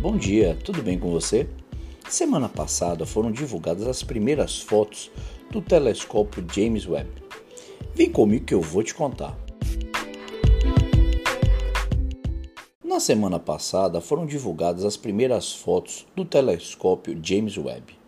bom dia, tudo bem com você? Semana passada foram divulgadas as primeiras fotos do telescópio James Webb. Vem comigo que eu vou te contar. Na semana passada foram divulgadas as primeiras fotos do telescópio James Webb.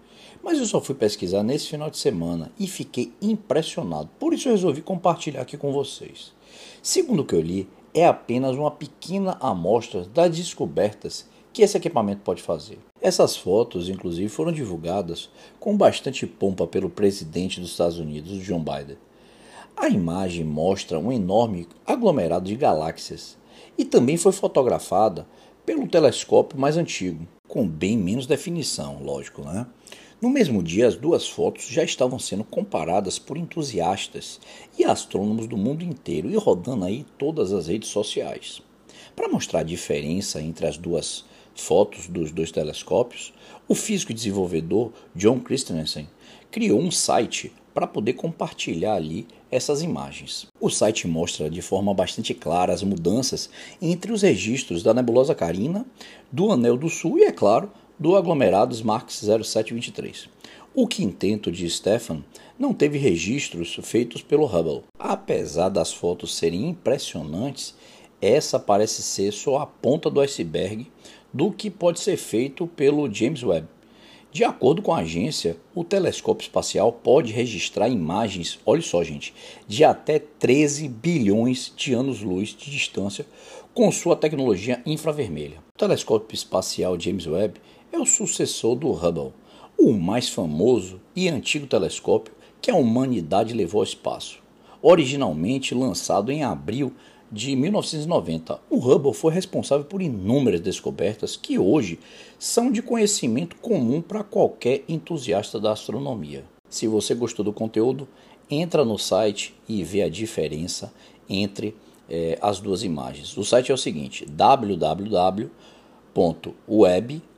Mas eu só fui pesquisar nesse final de semana e fiquei impressionado, por isso resolvi compartilhar aqui com vocês. Segundo o que eu li, é apenas uma pequena amostra das descobertas que esse equipamento pode fazer. Essas fotos, inclusive, foram divulgadas com bastante pompa pelo presidente dos Estados Unidos, John Biden. A imagem mostra um enorme aglomerado de galáxias e também foi fotografada pelo telescópio mais antigo, com bem menos definição, lógico, né? No mesmo dia, as duas fotos já estavam sendo comparadas por entusiastas e astrônomos do mundo inteiro e rodando aí todas as redes sociais. Para mostrar a diferença entre as duas fotos dos dois telescópios, o físico e desenvolvedor John Christensen criou um site para poder compartilhar ali essas imagens. O site mostra de forma bastante clara as mudanças entre os registros da nebulosa Carina, do Anel do Sul e, é claro, do aglomerado SMARC 0723. O quinteto de Stefan não teve registros feitos pelo Hubble. Apesar das fotos serem impressionantes, essa parece ser só a ponta do iceberg do que pode ser feito pelo James Webb. De acordo com a agência, o telescópio espacial pode registrar imagens, olha só, gente, de até 13 bilhões de anos-luz de distância com sua tecnologia infravermelha. O telescópio espacial James Webb é o sucessor do Hubble, o mais famoso e antigo telescópio que a humanidade levou ao espaço. Originalmente lançado em abril de 1990, o Hubble foi responsável por inúmeras descobertas que hoje são de conhecimento comum para qualquer entusiasta da astronomia. Se você gostou do conteúdo, entra no site e vê a diferença entre eh, as duas imagens. O site é o seguinte: www.web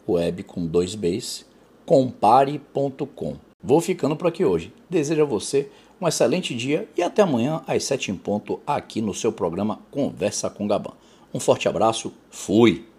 web com dois Bs, compare.com. Vou ficando por aqui hoje. Desejo a você um excelente dia e até amanhã às 7 em ponto aqui no seu programa Conversa com Gabão. Um forte abraço, fui!